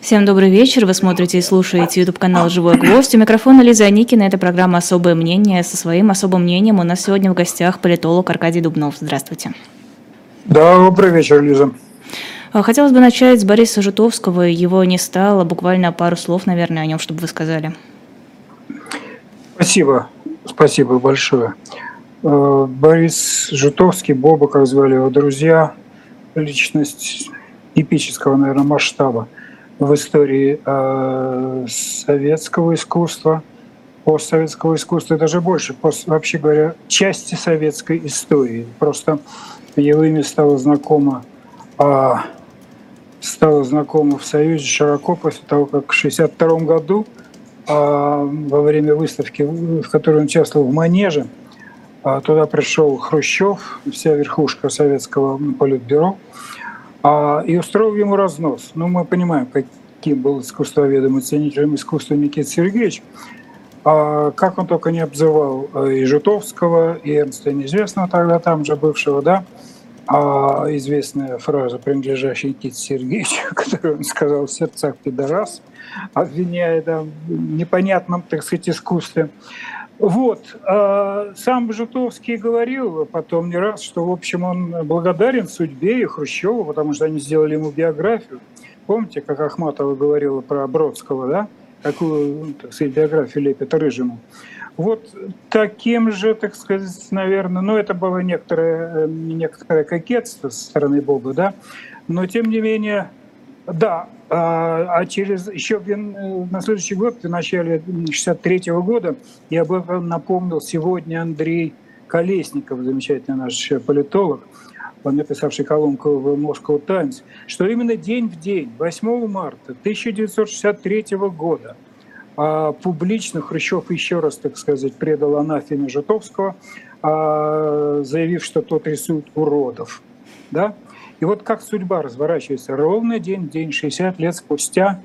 Всем добрый вечер. Вы смотрите и слушаете YouTube канал «Живой гвоздь». У микрофона Лиза Аникина. Это программа «Особое мнение». Со своим особым мнением у нас сегодня в гостях политолог Аркадий Дубнов. Здравствуйте. Добрый вечер, Лиза. А, хотелось бы начать с Бориса Жутовского. Его не стало. Буквально пару слов, наверное, о нем, чтобы вы сказали. Спасибо. Спасибо большое. Э, Борис Жутовский, Боба, как звали его друзья, личность эпического, наверное, масштаба в истории э, советского искусства, постсоветского искусства, и даже больше, пост, вообще говоря, части советской истории. Просто его имя стало знакомо, э, стало знакомо в Союзе широко после того, как в 1962 году э, во время выставки, в которой он участвовал в Манеже, э, туда пришел Хрущев, вся верхушка советского политбюро, а, и устроил ему разнос. Ну, мы понимаем, каким был искусствоведом и ценителем искусства Никита Сергеевич. А, как он только не обзывал э, и Жутовского, и Эрнста Неизвестного тогда там же бывшего, да, а известная фраза, принадлежащая Никите Сергеевичу, которую он сказал в сердцах пидорас, обвиняя там, в непонятном, так сказать, искусстве. Вот. А сам Жутовский говорил потом не раз, что, в общем, он благодарен судьбе и Хрущеву, потому что они сделали ему биографию. Помните, как Ахматова говорила про Бродского, да? Какую, ну, так сказать, биографию лепит Рыжему. Вот таким же, так сказать, наверное, ну, это было некоторое, некоторое кокетство со стороны Бога, да, но тем не менее, да, а, а через еще на следующий год, в начале 63 -го года, я об этом напомнил сегодня Андрей Колесников, замечательный наш политолог, написавший колонку в Moscow Times, что именно день в день, 8 марта 1963 года, а, публично Хрущев еще раз, так сказать, предал анафеме Житовского, а, заявив, что тот рисует уродов. Да? И вот как судьба разворачивается. Ровно день день, 60 лет спустя,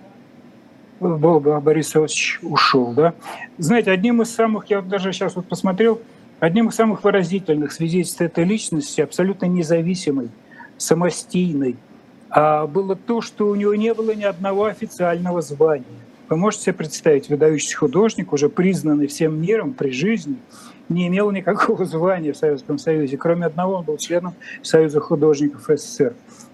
Бога Борис Иванович ушел. Да? Знаете, одним из самых, я вот даже сейчас вот посмотрел, одним из самых выразительных свидетельств этой личности, абсолютно независимой, самостийной, а, было то, что у него не было ни одного официального звания. Вы можете себе представить, выдающийся художник, уже признанный всем миром при жизни, не имел никакого звания в Советском Союзе. Кроме одного, он был членом Союза художников СССР.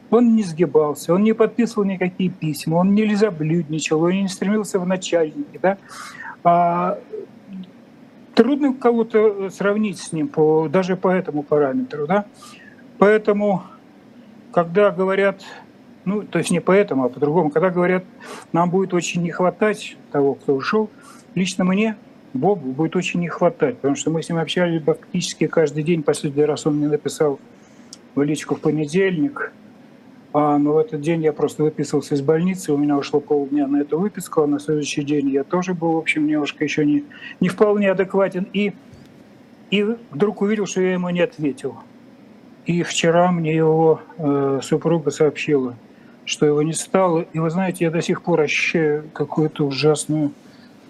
Он не сгибался, он не подписывал никакие письма, он не лизоблюдничал, он не стремился в начальники. Да? А, трудно кого-то сравнить с ним по, даже по этому параметру. Да? Поэтому, когда говорят, ну, то есть не поэтому, а по-другому, когда говорят, нам будет очень не хватать того, кто ушел, лично мне Богу будет очень не хватать, потому что мы с ним общались практически каждый день. Последний раз он мне написал в личку в понедельник, а, но в этот день я просто выписался из больницы, у меня ушло полдня на эту выписку, а на следующий день я тоже был, в общем, немножко еще не, не вполне адекватен. И, и вдруг увидел, что я ему не ответил. И вчера мне его э, супруга сообщила, что его не стало. И вы знаете, я до сих пор ощущаю какую-то ужасную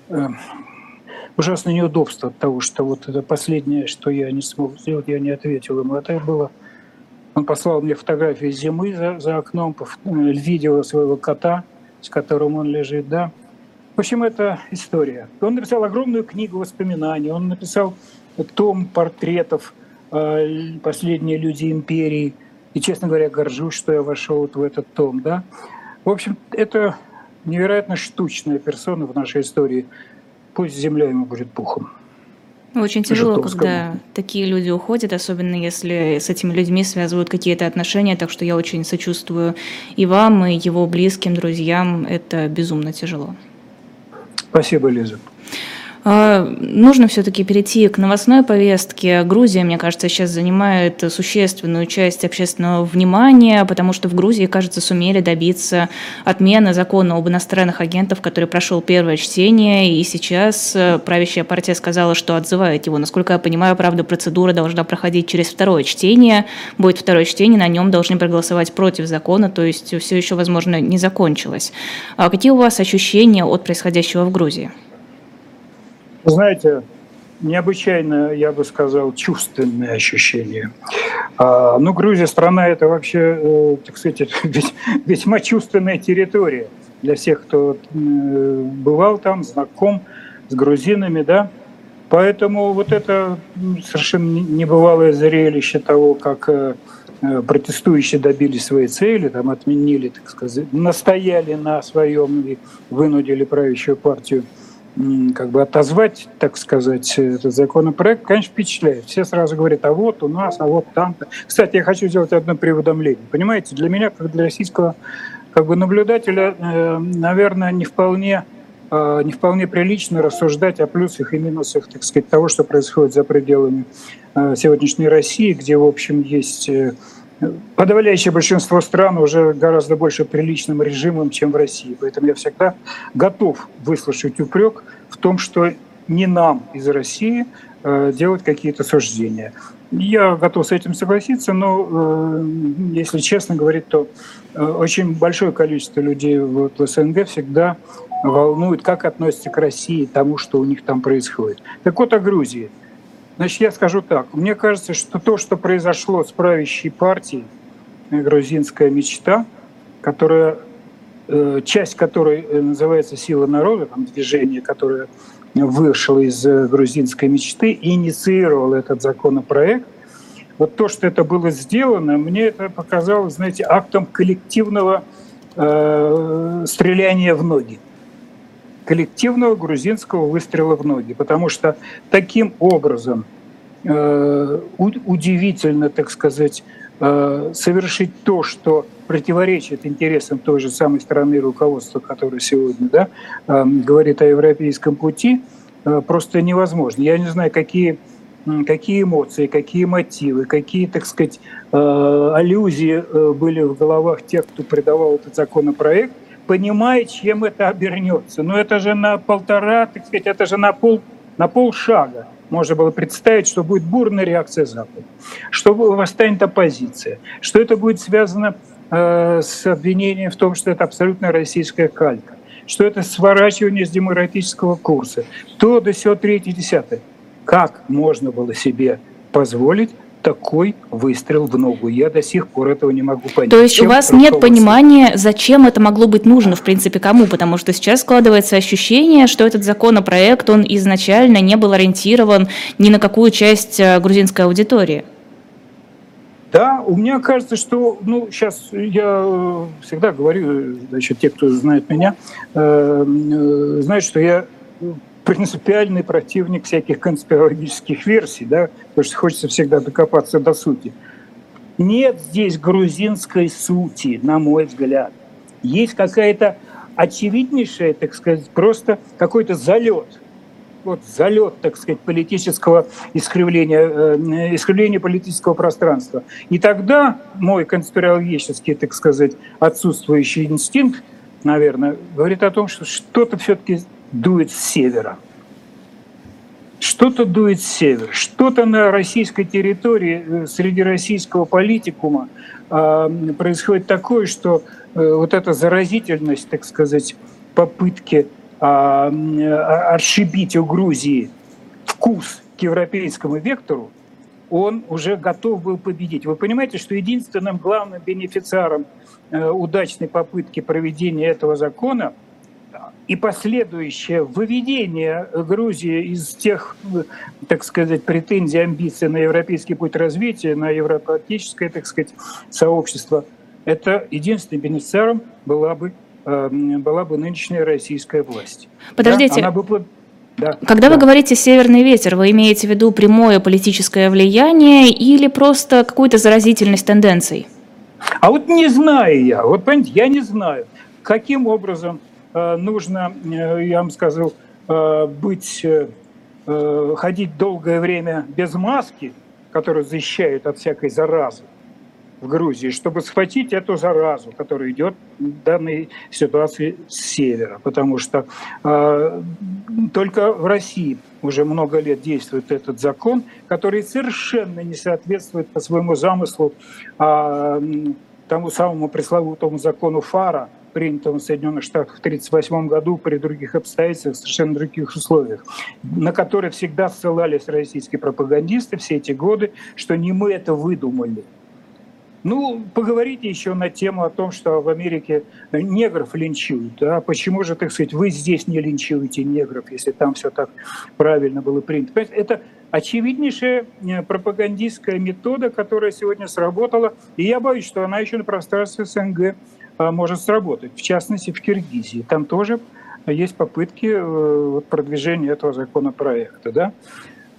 э, ужасное неудобство от того, что вот это последнее, что я не смог сделать, я не ответил ему. Это было... Он послал мне фотографии зимы за, за окном, э, видео своего кота, с которым он лежит, да. В общем, это история. Он написал огромную книгу воспоминаний, он написал том портретов э, «Последние люди империи». И, честно говоря, горжусь, что я вошел вот в этот том, да. В общем, это невероятно штучная персона в нашей истории – пусть земля ему будет пухом. Очень тяжело, когда такие люди уходят, особенно если с этими людьми связывают какие-то отношения, так что я очень сочувствую и вам, и его близким, друзьям. Это безумно тяжело. Спасибо, Лиза. А, нужно все-таки перейти к новостной повестке. Грузия, мне кажется, сейчас занимает существенную часть общественного внимания, потому что в Грузии, кажется, сумели добиться отмены закона об иностранных агентах, который прошел первое чтение, и сейчас э, правящая партия сказала, что отзывает его. Насколько я понимаю, правда, процедура должна проходить через второе чтение. Будет второе чтение, на нем должны проголосовать против закона, то есть все еще, возможно, не закончилось. А какие у вас ощущения от происходящего в Грузии? Знаете, необычайно, я бы сказал, чувственное ощущение. А, ну, Грузия страна это вообще, э, так сказать, весьма чувственная территория. для всех, кто бывал там, знаком с грузинами, да. Поэтому вот это совершенно небывалое зрелище того, как э, э, протестующие добились своей цели, там отменили, так сказать, настояли на своем и вынудили правящую партию как бы отозвать, так сказать, этот законопроект, конечно, впечатляет. Все сразу говорят, а вот у нас, а вот там-то. Кстати, я хочу сделать одно преуведомление. Понимаете, для меня, как для российского как бы наблюдателя, э, наверное, не вполне э, не вполне прилично рассуждать о плюсах и минусах, так сказать, того, что происходит за пределами э, сегодняшней России, где, в общем, есть подавляющее большинство стран уже гораздо больше приличным режимом, чем в России. Поэтому я всегда готов выслушать упрек в том, что не нам из России делать какие-то суждения. Я готов с этим согласиться, но, э, если честно говорить, то э, очень большое количество людей в СНГ всегда волнует, как относятся к России, тому, что у них там происходит. Так вот о Грузии. Значит, я скажу так. Мне кажется, что то, что произошло с правящей партией, э, грузинская мечта, которая, часть которой называется «Сила народа», там движение, которое вышел из э, грузинской мечты и инициировал этот законопроект. Вот то, что это было сделано, мне это показалось, знаете, актом коллективного э, стреляния в ноги коллективного грузинского выстрела в ноги, потому что таким образом э, удивительно, так сказать, э, совершить то, что противоречит интересам той же самой страны руководства, которое сегодня да, эм, говорит о европейском пути, э, просто невозможно. Я не знаю, какие, какие эмоции, какие мотивы, какие, так сказать, э, аллюзии э, были в головах тех, кто придавал этот законопроект, понимая, чем это обернется. Но это же на полтора, так сказать, это же на пол, на полшага можно было представить, что будет бурная реакция Запада, что восстанет оппозиция, что это будет связано Э, с обвинением в том, что это абсолютно российская калька, что это сворачивание с демократического курса, то до сего третье, десятое. Как можно было себе позволить такой выстрел в ногу. Я до сих пор этого не могу понять. То есть Чем у вас нет понимания, зачем это могло быть нужно, в принципе, кому? Потому что сейчас складывается ощущение, что этот законопроект, он изначально не был ориентирован ни на какую часть э, грузинской аудитории. Да, у меня кажется, что, ну, сейчас я э, всегда говорю, значит, те, кто знает меня, э, э, знают, что я принципиальный противник всяких конспирологических версий, да, потому что хочется всегда докопаться до сути. Нет здесь грузинской сути, на мой взгляд. Есть какая-то очевиднейшая, так сказать, просто какой-то залет – вот залет, так сказать, политического искривления, э, искривления политического пространства. И тогда мой конспирологический, так сказать, отсутствующий инстинкт, наверное, говорит о том, что что-то все-таки дует с севера. Что-то дует с севера, что-то на российской территории, э, среди российского политикума э, происходит такое, что вот эта заразительность, так сказать, попытки а, а, отшибить у Грузии вкус к европейскому вектору, он уже готов был победить. Вы понимаете, что единственным главным бенефициаром э, удачной попытки проведения этого закона и последующее выведение Грузии из тех, так сказать, претензий, амбиций на европейский путь развития, на евроатлантическое, так сказать, сообщество, это единственным бенефициаром была бы Эм, была бы нынешняя российская власть. Подождите. Да, она бы да, Когда да. вы говорите «северный ветер», вы имеете в виду прямое политическое влияние или просто какую-то заразительность тенденций? А вот не знаю я, вот понимаете, я не знаю, каким образом нужно, э, я вам сказал, э, быть, э, э ходить долгое время без маски, которая защищает от всякой заразы, в Грузии, чтобы схватить эту заразу, которая идет в данной ситуации с севера. Потому что э, только в России уже много лет действует этот закон, который совершенно не соответствует по своему замыслу э, тому самому пресловутому закону ФАРа, принятому в Соединенных Штатах в 1938 году при других обстоятельствах, совершенно других условиях, на который всегда ссылались российские пропагандисты все эти годы, что не мы это выдумали – Ну, поговорите еще на тему о том, что в Америке негров линчуют. Да? Почему же, так сказать, вы здесь не линчуете негров, если там все так правильно было принято? Это очевиднейшая э, пропагандистская метода, которая сегодня сработала, и я боюсь, что она еще на пространстве СНГ может сработать, в частности в Киргизии. Там тоже есть попытки э, продвижения этого законопроекта. Да?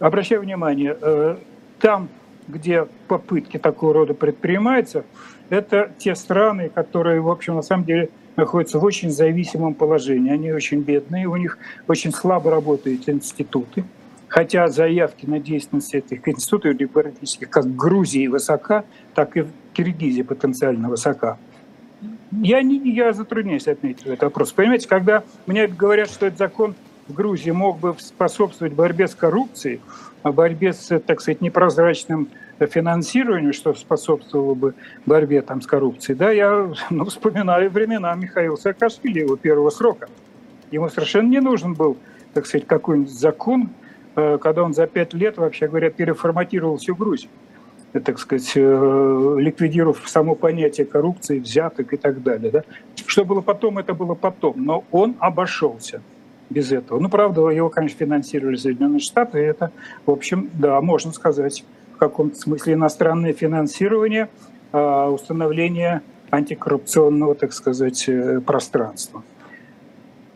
Обращаю внимание, э, там где попытки такого рода предпринимаются, это те страны, которые, в общем, на самом деле находятся в очень зависимом положении. Они очень бедные, у них очень слабо работают институты. Хотя заявки на деятельность этих институтов демократических как в Грузии высока, так и в Киргизии потенциально высока. Я, не, я затрудняюсь отметить этот вопрос. Понимаете, когда мне говорят, что этот закон в Грузии мог бы способствовать борьбе с коррупцией, борьбе с, так сказать, непрозрачным финансированию, что способствовало бы борьбе там, с коррупцией, да, я ну, вспоминаю времена Михаила Саакашвили, его первого срока. Ему совершенно не нужен был, так сказать, какой-нибудь закон, э, когда он за пять лет, вообще говоря, переформатировал всю Грузию так сказать, э, ликвидировав само понятие коррупции, взяток и так далее. Да? Что было потом, это было потом. Но он обошелся без этого. Ну, правда, его, конечно, финансировали Соединенные Штаты, и это, в общем, да, можно сказать, в каком-то смысле иностранное финансирование, а, установление антикоррупционного, так сказать, э, пространства.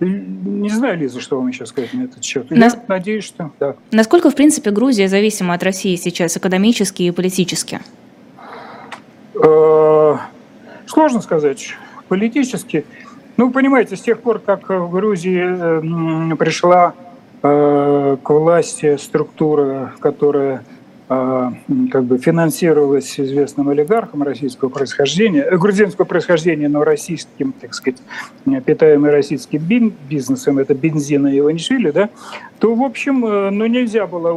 Не знаю, Лиза, что вам еще сказать на этот счет. Я Нас... надеюсь, что да. Насколько, в принципе, Грузия зависима от России сейчас экономически и политически? Э, сложно сказать. Политически ну, понимаете, с тех пор, как в Грузии э, пришла э, к власти структура, которая как бы финансировалась известным олигархом российского происхождения, грузинского происхождения, но российским, так сказать, питаемый российским бизнесом, это бензина и Иванишвили, да, то, в общем, ну, нельзя было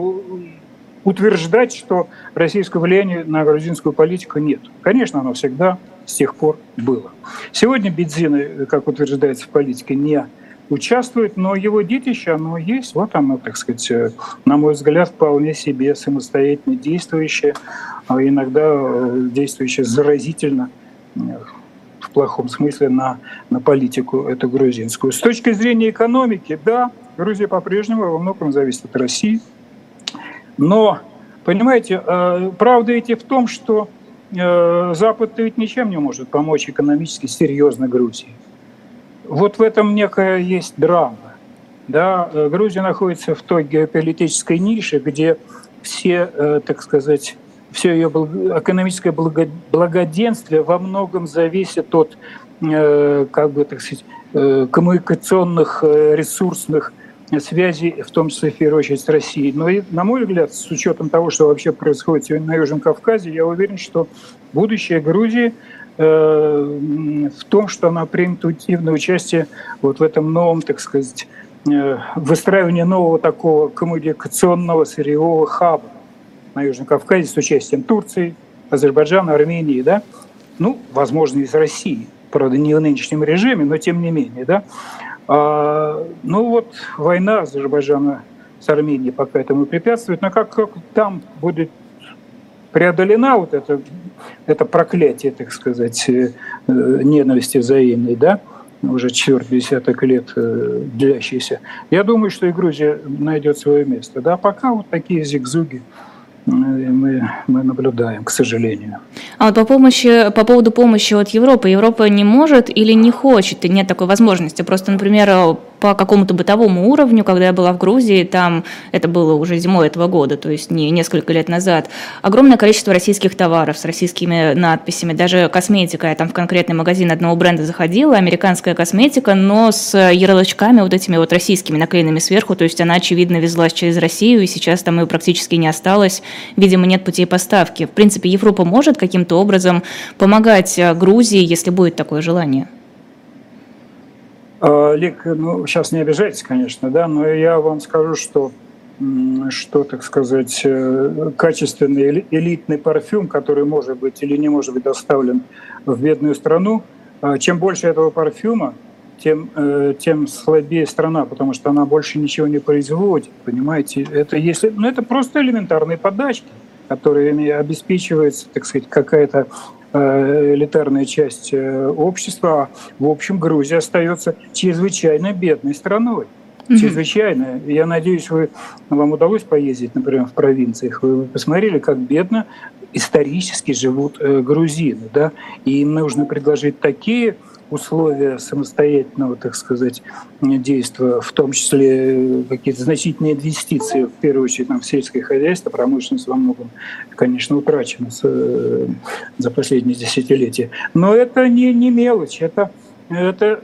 утверждать, что российского влияния на грузинскую политику нет. Конечно, оно всегда с тех пор было. Сегодня Бензин, как утверждается в политике, не участвует, но его детище, оно есть. Вот оно, так сказать, на мой взгляд, вполне себе самостоятельно действующее, а иногда э, действующее заразительно э, в плохом смысле на, на политику эту грузинскую. С точки зрения экономики, да, Грузия по-прежнему во многом зависит от России. Но, понимаете, э, правда ведь и в том, что Э, Запад ведь ничем не может помочь экономически серьезно Грузии. Вот в этом некая есть драма. Да, э, Грузия находится в той геополитической нише, где все, э, так сказать, все ее экономическое благоденствие во многом зависит от, как бы, так сказать, коммуникационных ресурсных связи, в том числе, в первую очередь, с Россией. Но, и, на мой взгляд, с учетом того, что вообще происходит сегодня на Южном Кавказе, я уверен, что будущее Грузии э, в том, что она примет активное участие вот в этом новом, так сказать, э, выстраивании нового такого коммуникационного сырьевого хаба на Южном Кавказе с участием Турции, Азербайджана, Армении, да, ну, возможно, из России, правда, не в нынешнем режиме, но тем не менее, да, а, ну вот война Азербайджана с Арменией пока этому препятствует, но как, как там будет преодолена вот это, это проклятие, так сказать, э, ненависти взаимной, да, уже четвертый десяток лет э, длящийся, я думаю, что и Грузия найдет свое место. Да, пока вот такие зигзуги мы, мы наблюдаем, к сожалению. А вот по, помощи, по поводу помощи от Европы, Европа не может или не хочет, и нет такой возможности. Просто, например, по какому-то бытовому уровню, когда я была в Грузии, там это было уже зимой этого года, то есть не несколько лет назад, огромное количество российских товаров с российскими надписями, даже косметика, я там в конкретный магазин одного бренда заходила, американская косметика, но с ярлычками вот этими вот российскими наклеенными сверху, то есть она, очевидно, везлась через Россию, и сейчас там ее практически не осталось, видимо, нет путей поставки. В принципе, Европа может каким-то образом помогать э, Грузии, если будет такое желание? А, Лик, ну, сейчас не обижайтесь, конечно, да, но я вам скажу, что что, так сказать, э, качественный элитный парфюм, который может быть или не может быть доставлен в бедную страну, а, чем больше этого парфюма, тем, э, тем слабее страна, потому что она больше ничего не производит, понимаете? Это, если, ну, это просто элементарные подачки, которыми обеспечивается, так сказать, какая-то элитарная часть общества. А в общем, Грузия остается чрезвычайно бедной страной чрезвычайно. Я надеюсь, вы, вам удалось поездить, например, в провинциях. Вы посмотрели, как бедно исторически живут э, грузины, да, и им нужно предложить такие условия самостоятельного, так сказать, действия, в том числе какие-то значительные инвестиции, в первую очередь там, в сельское хозяйство, промышленность во многом, конечно, утрачена э, за последние десятилетия. Но это не, не мелочь, это, это,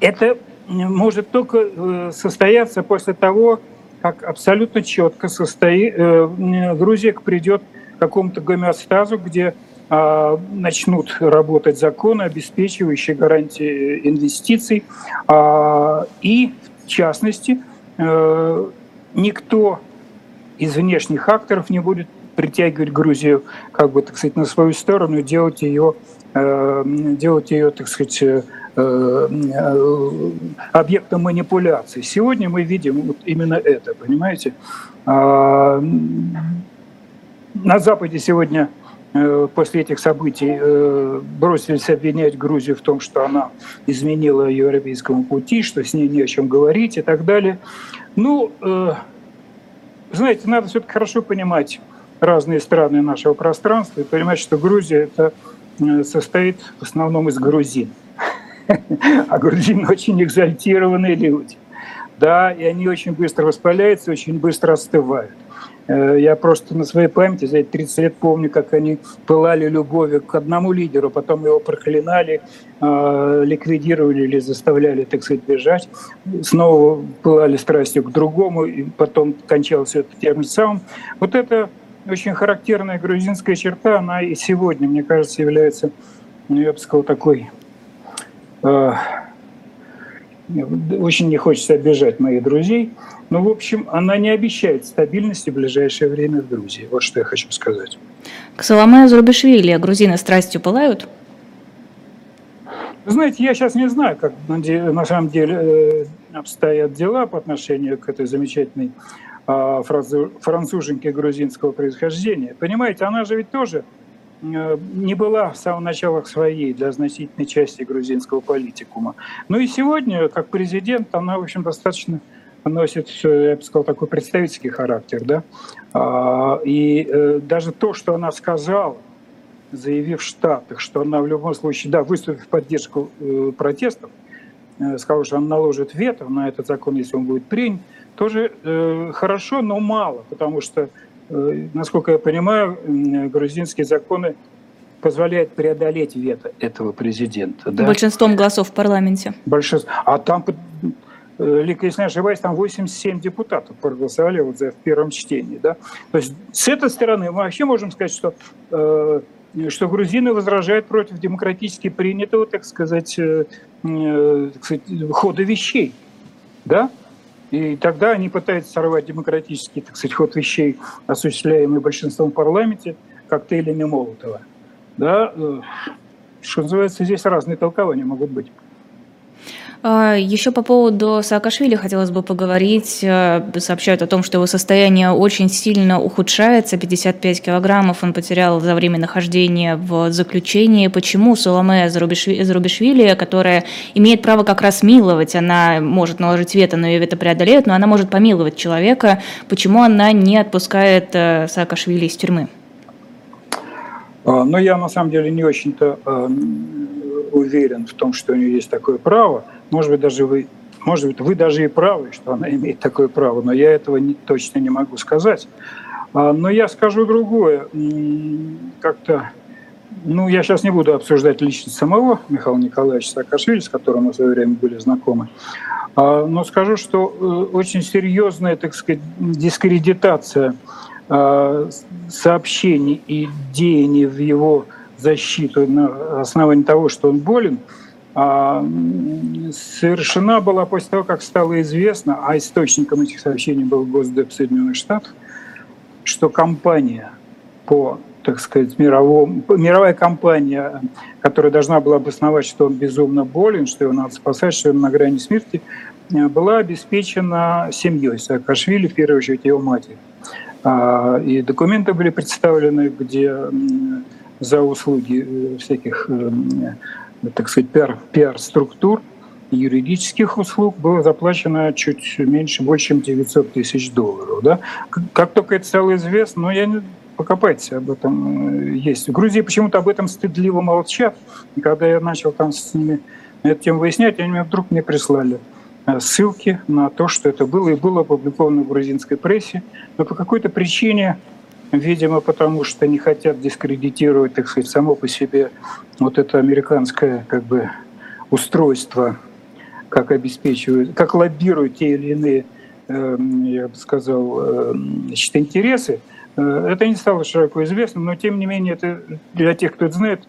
это может только э, состояться после того, как абсолютно четко состоит, э, Грузия придет к какому-то гомеостазу, где начнут работать законы, обеспечивающие гарантии инвестиций. А, и, в частности, э, никто из внешних акторов не будет притягивать Грузию, как бы, так сказать, на свою сторону, делать ее, делать ее так сказать, Э, объектом манипуляции. Сегодня мы видим вот именно это, понимаете? А, на Западе сегодня э, после этих событий э, бросились обвинять Грузию в том, что она изменила европейскому пути, что с ней не о чем говорить и так далее. Ну, знаете, надо все-таки хорошо понимать разные страны нашего пространства и понимать, что Грузия это состоит в основном из грузин. А грузины очень экзальтированные люди. Да, и они очень быстро воспаляются, очень быстро остывают. Э, я просто на своей памяти за эти 30 лет помню, как они пылали любовью к одному лидеру, потом его проклинали, э, ликвидировали или заставляли, так сказать, бежать. Снова пылали страстью к другому, и потом кончалось это тем же самым. Вот это очень характерная грузинская черта, она и сегодня, мне кажется, является, ну, я бы сказал, такой Э, очень не хочется обижать моих друзей, но, в общем, она не обещает стабильности в ближайшее время в Грузии. Вот что я хочу сказать. К Соломею Зурбишвили грузины страстью пылают? Знаете, я сейчас не знаю, как на самом деле э, обстоят дела по отношению к этой замечательной а, француженке грузинского происхождения. Понимаете, она же ведь тоже не была с самого начала своей для значительной части грузинского политикума. Ну и сегодня, как президент, она, в общем, достаточно носит, э, я бы сказал, такой представительский характер. Да? А, и э, даже то, что она сказала, заявив в Штатах, что она в любом случае, да, выступив в поддержку протестов, сказала, что она наложит вето на этот закон, если он будет принят, тоже хорошо, но мало, потому что Э, насколько я понимаю, грузинские законы позволяют преодолеть вето этого президента. Да? Большинством голосов в парламенте. Большинство. А там, э, Лика, если не ошибаюсь, там 87 депутатов проголосовали вот за в первом чтении. Да? То есть с этой стороны мы вообще можем сказать, что, э, что грузины возражают против демократически принятого, так сказать, так сказать хода вещей. Да? И тогда они пытаются сорвать демократический, так сказать, ход вещей, осуществляемый большинством в парламенте, коктейлями Молотова. Да, э, что называется, здесь разные толкования могут быть. А, Еще по поводу Саакашвили хотелось бы поговорить. Э, сообщают о том, что его состояние очень сильно ухудшается. 55 килограммов он потерял за время нахождения в заключении. Почему Соломе Зарубишвили, которая имеет право как раз миловать, она может наложить вето, но ее вето преодолеет, но она может помиловать человека, почему она не отпускает э, Саакашвили из тюрьмы? А, ну, я на самом деле не очень-то э, уверен в том, что у нее есть такое право. Может быть, даже вы, может быть, вы даже и правы, что она имеет такое право, но я этого не, точно не могу сказать. А, но я скажу другое. Как-то, ну, я сейчас не буду обсуждать личность самого Михаила Николаевича Саакашвили, с которым мы в свое время были знакомы, а, но скажу, что э, очень серьезная, так сказать, дискредитация а, сообщений и деяний в его защиту на основании того, что он болен – а, совершена была после того, как стало известно, а источником этих сообщений был Госдеп Соединенных Штатов, что компания по, так сказать, мировому, мировая компания, которая должна была обосновать, что он безумно болен, что его надо спасать, что он на грани смерти, была обеспечена семьей Саакашвили, в первую очередь его матери. А, и документы были представлены, где за услуги всяких, так сказать, пиар-структур, юридических услуг было заплачено чуть меньше, больше, чем 900 тысяч долларов. Да? Как только это стало известно, ну, я не, покопайтесь об этом, есть. В Грузии почему-то об этом стыдливо молчат. И когда я начал там с ними эту тему выяснять, они мне вдруг мне прислали э, ссылки на то, что это было и было опубликовано в грузинской прессе. Но по какой-то причине, видимо, потому что не хотят дискредитировать, так сказать, само по себе вот это американское как бы устройство, как обеспечивают, как лоббируют те или иные, эм, я бы сказал, эм, значит, интересы, это не стало широко известным, но тем не менее это для тех, кто это знает,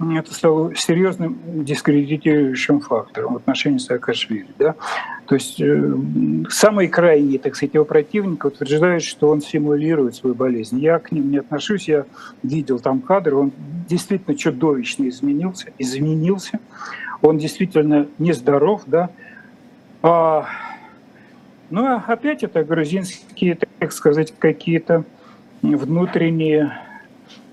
это стало серьезным дискредитирующим фактором в отношении Саакашвили. Да? То есть э, самый крайний, так сказать, его противник утверждает, что он симулирует свою болезнь. Я к ним не отношусь, я видел там кадры, он действительно чудовищно изменился, изменился, он действительно нездоров, да. А, ну, а опять это грузинские, так сказать, какие-то внутренние,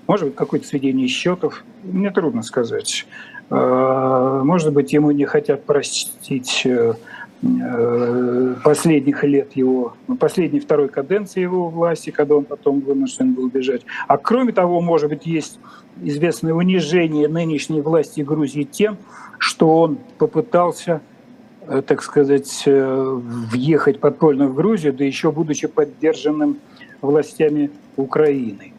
может быть, какое-то сведение счетов, мне трудно сказать. А, может быть, ему не хотят простить э, э, последних лет его, последней второй каденции его власти, когда он потом вынужден был бежать. А кроме того, может быть, есть известное унижение нынешней власти Грузии тем, что он попытался э, так сказать, въехать подпольно в Грузию, да еще будучи поддержанным властями Украины.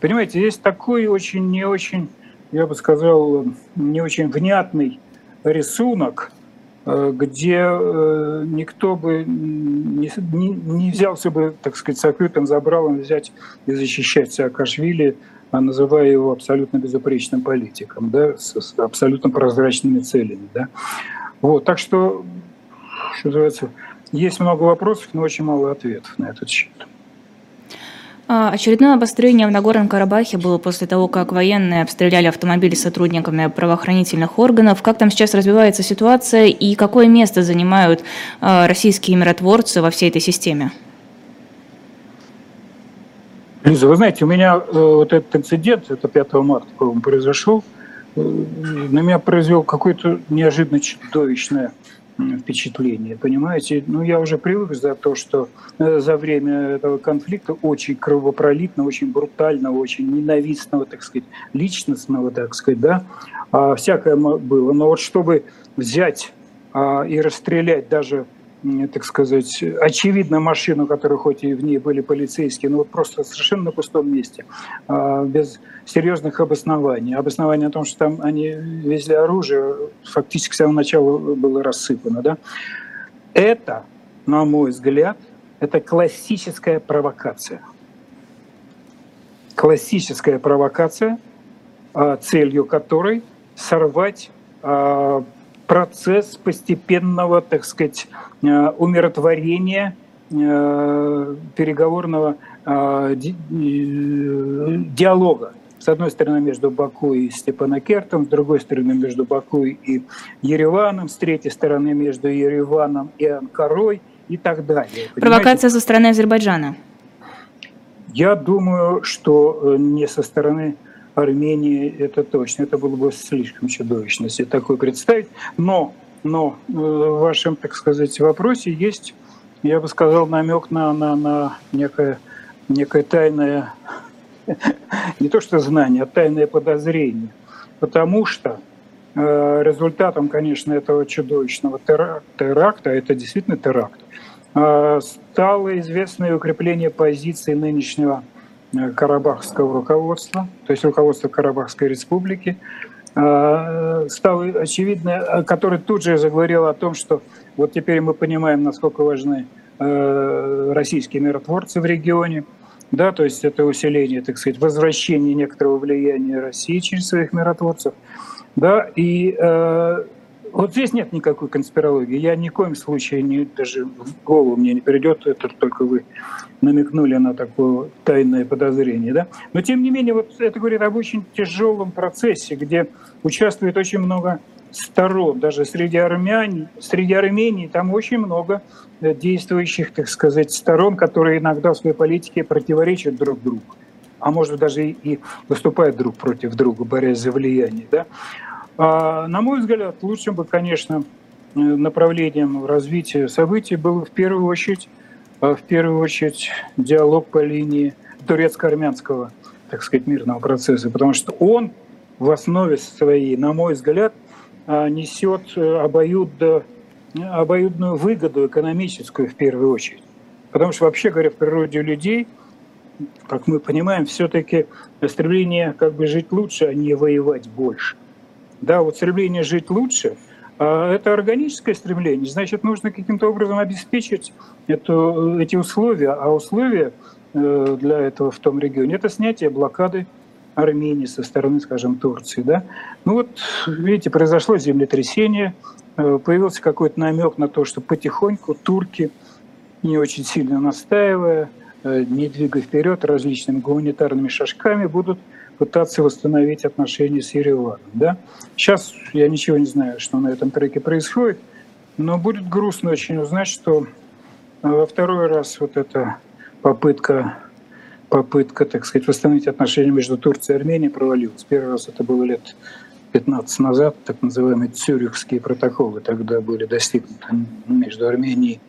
Понимаете, есть такой очень не очень, я бы сказал, не очень внятный рисунок, э, где э, никто бы не, не, не взялся бы, так сказать, с открытым забралом взять и защищать Саакашвили, а называя его абсолютно безупречным политиком, да, с, с абсолютно прозрачными целями. Да. Вот, так что, что называется, есть много вопросов, но очень мало ответов на этот счет. А, очередное обострение в Нагорном Карабахе было после того, как военные обстреляли автомобили сотрудниками правоохранительных органов. Как там сейчас развивается ситуация и какое место занимают а, российские миротворцы во всей этой системе? Лиза, вы знаете, у меня э, вот этот инцидент, это 5 марта, по-моему, произошел, э, на меня произвел какое-то неожиданно чудовищное впечатление, понимаете? Ну, я уже привык за то, что э, за время этого конфликта очень кровопролитно, очень брутально, очень ненавистного, так сказать, личностного, так сказать, да, а, всякое было. Но вот чтобы взять а, и расстрелять даже так сказать, очевидно машину, которая хоть и в ней были полицейские, но вот просто совершенно на пустом месте, а, без серьезных обоснований. Обоснование о том, что там они везли оружие, фактически с самого начала было рассыпано. Да? Это, на мой взгляд, это классическая провокация. Классическая провокация, а, целью которой сорвать а, процесс постепенного, так сказать, э, умиротворения э, переговорного э, диалога. С одной стороны, между Баку и Степанакертом, с другой стороны, между Баку и Ереваном, с третьей стороны, между Ереваном и Анкарой и так далее. Провокация со стороны Азербайджана? Я думаю, что не со стороны Армении это точно. Это было бы слишком чудовищно себе такое представить. Но, но э, в вашем, так сказать, вопросе есть, я бы сказал, намек на, на, на некое, некое тайное, не то что знание, а тайное подозрение. Потому что э, результатом, конечно, этого чудовищного теракта, это действительно теракт, э, стало известное укрепление позиции нынешнего карабахского руководства, то есть руководства Карабахской республики, э, стало очевидно, э, который тут же заговорил о том, что вот теперь мы понимаем, насколько важны российские миротворцы в регионе, да, то есть это усиление, так сказать, возвращение некоторого влияния России через своих миротворцев, да, и вот здесь нет никакой конспирологии. Я ни в коем случае не, даже в голову мне не придет, это только вы намекнули на такое тайное подозрение. Да? Но тем не менее, вот это говорит об очень тяжелом процессе, где участвует очень много сторон, даже среди армян, среди Армении там очень много э, действующих, так сказать, сторон, которые иногда в своей политике противоречат друг другу. а может даже и выступают друг против друга, борясь за влияние. Да? А, на мой взгляд, лучшим бы, конечно, э, направлением развития событий было в первую очередь, э, в первую очередь диалог по линии турецко-армянского, так сказать, мирного процесса, потому что он в основе своей, на мой взгляд, э, несет обоюдно, обоюдную выгоду экономическую в первую очередь. Потому что, вообще говоря, в природе людей, как мы понимаем, все-таки стремление как бы жить лучше, а не воевать больше. Да, вот стремление жить лучше а – это органическое стремление, значит, нужно каким-то образом обеспечить это, эти условия. А условия э, для этого в том регионе – это снятие блокады Армении со стороны, скажем, Турции. Да? Ну вот, видите, произошло землетрясение, э, появился какой-то намек на то, что потихоньку турки, не очень сильно настаивая, э, не двигая вперед различными гуманитарными шажками, будут пытаться восстановить отношения с Ереваном. Да? Сейчас я ничего не знаю, что на этом треке происходит, но будет грустно очень узнать, что э, во второй раз вот эта попытка, попытка, так сказать, восстановить отношения между Турцией и Арменией провалилась. Первый раз это было лет 15 назад, так называемые цюрихские протоколы тогда были достигнуты между Арменией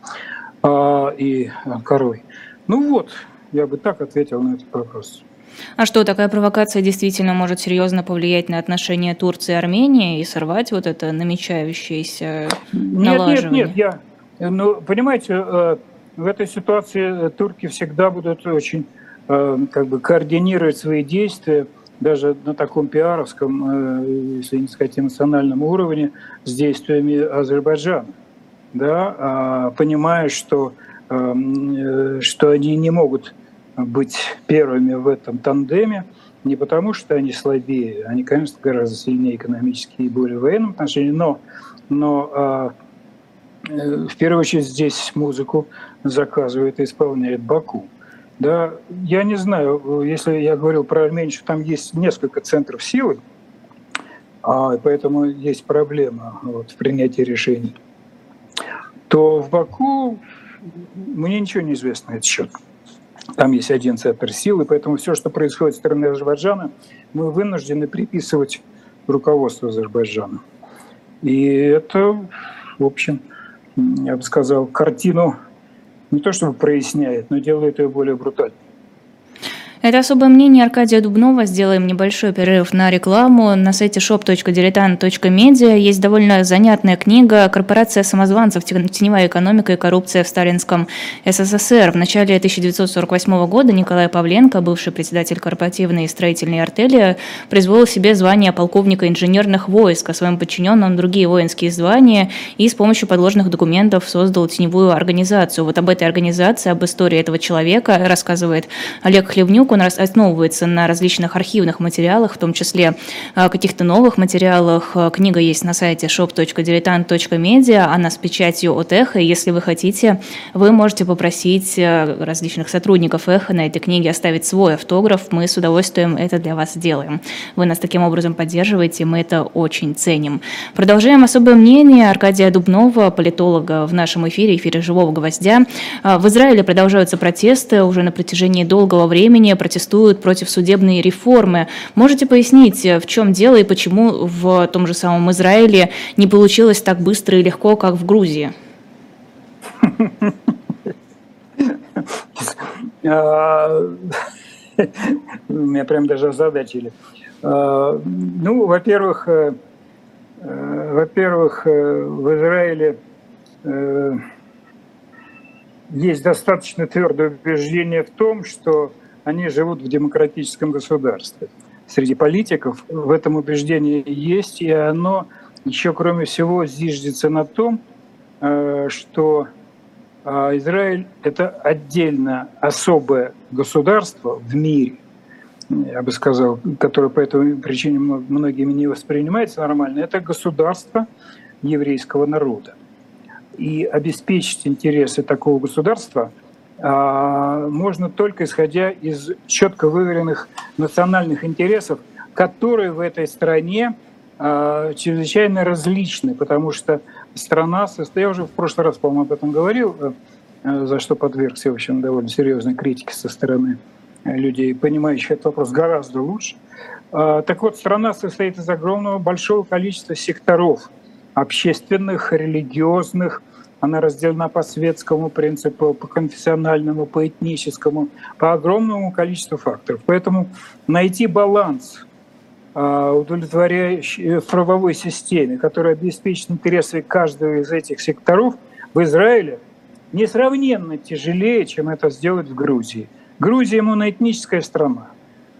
а, и Анкарой. Ну вот, я бы так ответил на этот вопрос. А что, такая провокация действительно может серьезно повлиять на отношения Турции и Армении и сорвать вот это намечающееся налаживание? Нет, нет, я, ну, понимаете, э, в этой ситуации турки всегда будут очень э, как бы координировать свои действия, даже на таком пиаровском, э, если не сказать эмоциональном уровне, с действиями Азербайджана, да, а, понимая, что, что они не могут быть первыми в этом тандеме не потому, что они слабее, они, конечно, гораздо сильнее экономически и более в военном отношении, но, но а, э, в первую очередь здесь музыку заказывает и исполняет Баку. Да, я не знаю, если я говорил про Армению, что там есть несколько центров силы, а, поэтому есть проблема вот, в принятии решений, то в Баку мне ничего не известно на этот счет. Там есть один центр силы, поэтому все, что происходит со стороны Азербайджана, мы вынуждены приписывать руководству Азербайджана. И это, в общем, я бы сказал, картину не то чтобы проясняет, но делает ее более брутальной. Это особое мнение Аркадия Дубнова. Сделаем небольшой перерыв на рекламу. На сайте shop.diletant.media есть довольно занятная книга «Корпорация самозванцев. Теневая экономика и коррупция в сталинском СССР». В начале 1948 года Николай Павленко, бывший председатель корпоративной и строительной артели, произвел себе звание полковника инженерных войск, а своим подчиненным другие воинские звания и с помощью подложных документов создал теневую организацию. Вот об этой организации, об истории этого человека рассказывает Олег Хлевнюк, наук, он основывается на различных архивных материалах, в том числе а, каких-то новых материалах. А, книга есть на сайте shop.diletant.media, она с печатью от Эхо. Если вы хотите, вы можете попросить а, различных сотрудников Эхо на этой книге оставить свой автограф. Мы с удовольствием это для вас сделаем. Вы нас таким образом поддерживаете, мы это очень ценим. Продолжаем особое мнение Аркадия Дубнова, политолога в нашем эфире, эфире «Живого гвоздя». В Израиле продолжаются протесты уже на протяжении долгого времени протестуют против судебной реформы. Можете пояснить, в чем дело и почему в том же самом Израиле не получилось так быстро и легко, как в Грузии? А, меня прям даже озадачили. А, ну, во-первых, э, э, во-первых, э, в Израиле есть достаточно твердое убеждение в том, что они живут в демократическом государстве. Среди политиков в этом убеждении есть, и оно еще, кроме всего, зиждется на том, э, что э, Израиль — это отдельно особое государство в мире, я бы сказал, которое по этой причине многими не воспринимается нормально, это государство еврейского народа. И обеспечить интересы такого государства – можно только исходя из четко выверенных национальных интересов, которые в этой стране а, чрезвычайно различны, потому что страна состоит, я уже в прошлый раз, по-моему, об этом говорил, э, за что подвергся, в общем, довольно серьезной критике со стороны людей, понимающих этот вопрос гораздо лучше. А, так вот, страна состоит из огромного большого количества секторов общественных, религиозных, она разделена по светскому принципу, по конфессиональному, по этническому, по огромному количеству факторов. Поэтому найти баланс а, удовлетворяющий в правовой системе, который обеспечит интересы каждого из этих секторов в Израиле, несравненно тяжелее, чем это сделать в Грузии. Грузия моноэтническая страна.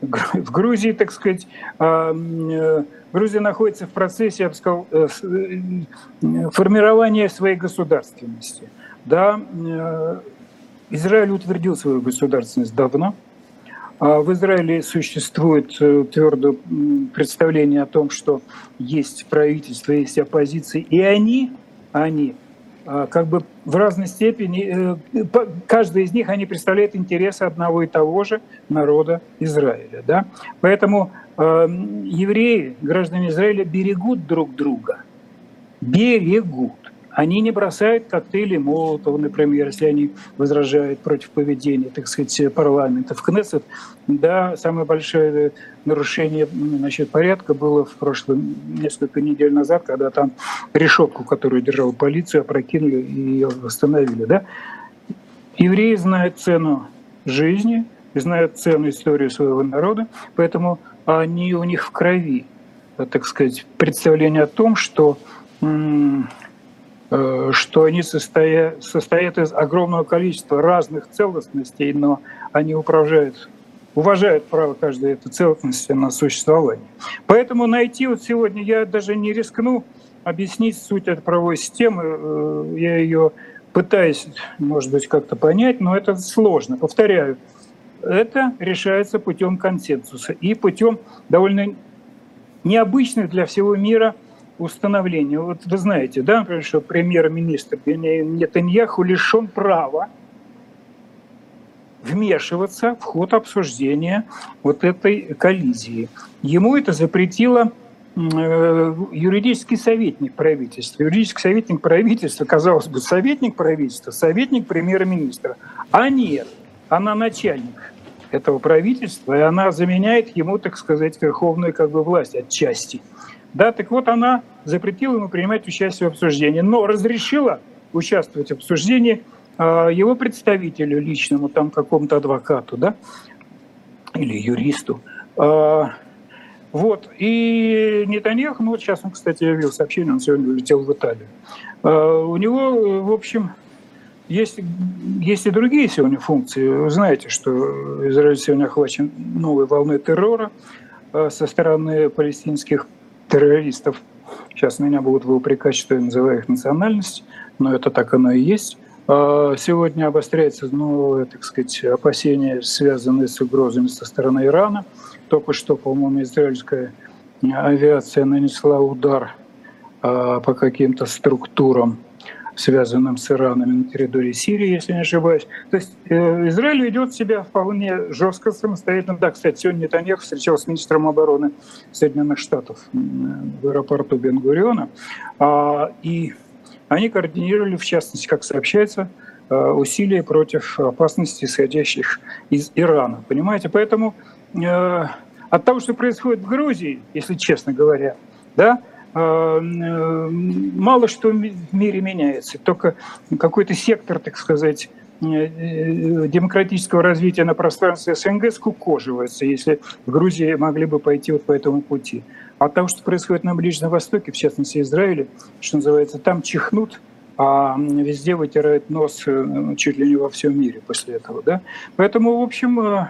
В Грузии, так сказать, э, Грузия находится в процессе, я бы сказал, э, э, формирования своей государственности. Да, Израиль утвердил свою государственность давно. А в Израиле существует твердое представление о том, что есть правительство, есть оппозиция, и они, они как бы в разной степени, э, каждый из них, они представляют интересы одного и того же народа Израиля. Да? Поэтому э, евреи, граждане Израиля, берегут друг друга. Берегут. Они не бросают коктейли Молотова, например, если они возражают против поведения, так сказать, парламента. В Кнессет, да, самое большое нарушение значит, порядка было в прошлом, несколько недель назад, когда там решетку, которую держала полиция, опрокинули и ее восстановили. Да? Евреи знают цену жизни, знают цену истории своего народа, поэтому они у них в крови, так сказать, представление о том, что что они состоят, состоят из огромного количества разных целостностей, но они управляют, уважают право каждой этой целостности на существование. Поэтому найти вот сегодня, я даже не рискну объяснить суть этой правовой системы, э, я ее пытаюсь, может быть, как-то понять, но это сложно. Повторяю, это решается путем консенсуса и путем довольно необычных для всего мира – установления. Вот вы знаете, да, например, что премьер-министр Нетаньяху лишен права вмешиваться в ход обсуждения вот этой коллизии. Ему это запретило э, юридический советник правительства. Юридический советник правительства, казалось бы, советник правительства, советник премьер-министра. А нет, она начальник этого правительства, и она заменяет ему, так сказать, верховную как бы власть отчасти. Да, так вот она запретила ему принимать участие в обсуждении, но разрешила участвовать в обсуждении а, его представителю личному, там какому-то адвокату, да, или юристу. А, вот, и Нетаньяху, ну вот сейчас он, кстати, я видел сообщение, он сегодня улетел в Италию. А, у него, в общем, есть, есть и другие сегодня функции. Вы знаете, что Израиль сегодня охвачен новой волной террора со стороны палестинских террористов. Сейчас меня будут выпрекать, что я называю их национальность, но это так оно и есть. А сегодня обостряется новое, так сказать, опасения, связанные с угрозами со стороны Ирана. Только что, по-моему, израильская авиация нанесла удар а, по каким-то структурам связанным с Ираном на территории Сирии, если не ошибаюсь. То есть э, Израиль ведет себя вполне жестко, самостоятельно. Да, кстати, сегодня Нетаньяху встречался с министром обороны Соединенных Штатов в аэропорту Бенгуриона. А, и они координировали, в частности, как сообщается, э, усилия против опасностей, исходящих из Ирана. Понимаете? Поэтому э, от того, что происходит в Грузии, если честно говоря, да, мало что в мире меняется. Только какой-то сектор, так сказать, э, э, демократического развития на пространстве СНГ скукоживается, если в Грузии могли бы пойти вот по этому пути. А того, что происходит на Ближнем Востоке, в частности Израиле, что называется, там чихнут, а везде вытирает нос чуть ли не во всем мире после этого. Да? Поэтому, в общем,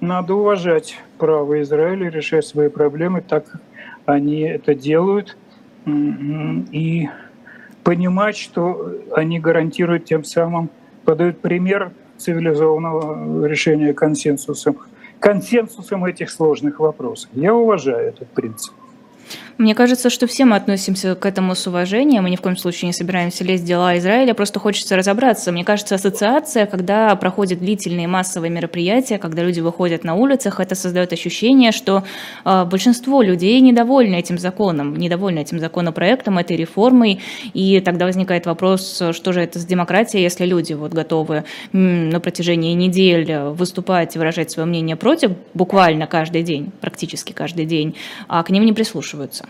надо уважать право Израиля решать свои проблемы так, они это делают, и понимать, что они гарантируют тем самым, подают пример цивилизованного решения консенсусом, консенсусом этих сложных вопросов. Я уважаю этот принцип. Мне кажется, что все мы относимся к этому с уважением, мы ни в коем случае не собираемся лезть в дела Израиля, просто хочется разобраться. Мне кажется, ассоциация, когда проходят длительные массовые мероприятия, когда люди выходят на улицах, это создает ощущение, что э, большинство людей недовольны этим законом, недовольны этим законопроектом, этой реформой, и тогда возникает вопрос, что же это за демократия, если люди вот готовы на протяжении недель выступать и выражать свое мнение против буквально каждый день, практически каждый день, а к ним не прислушиваются.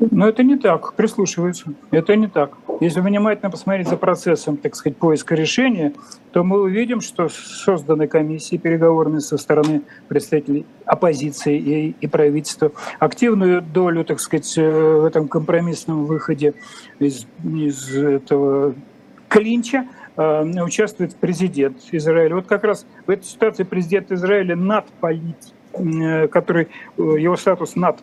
Но это не так, прислушиваются. Это не так. Если внимательно посмотреть за процессом, так сказать, поиска решения, то мы увидим, что созданы комиссии переговорные со стороны представителей оппозиции и, и правительства. Активную долю, так сказать, э, в этом компромиссном выходе из, из этого клинча э, участвует президент Израиля. Вот как раз в этой ситуации президент Израиля над политикой, э, который его статус над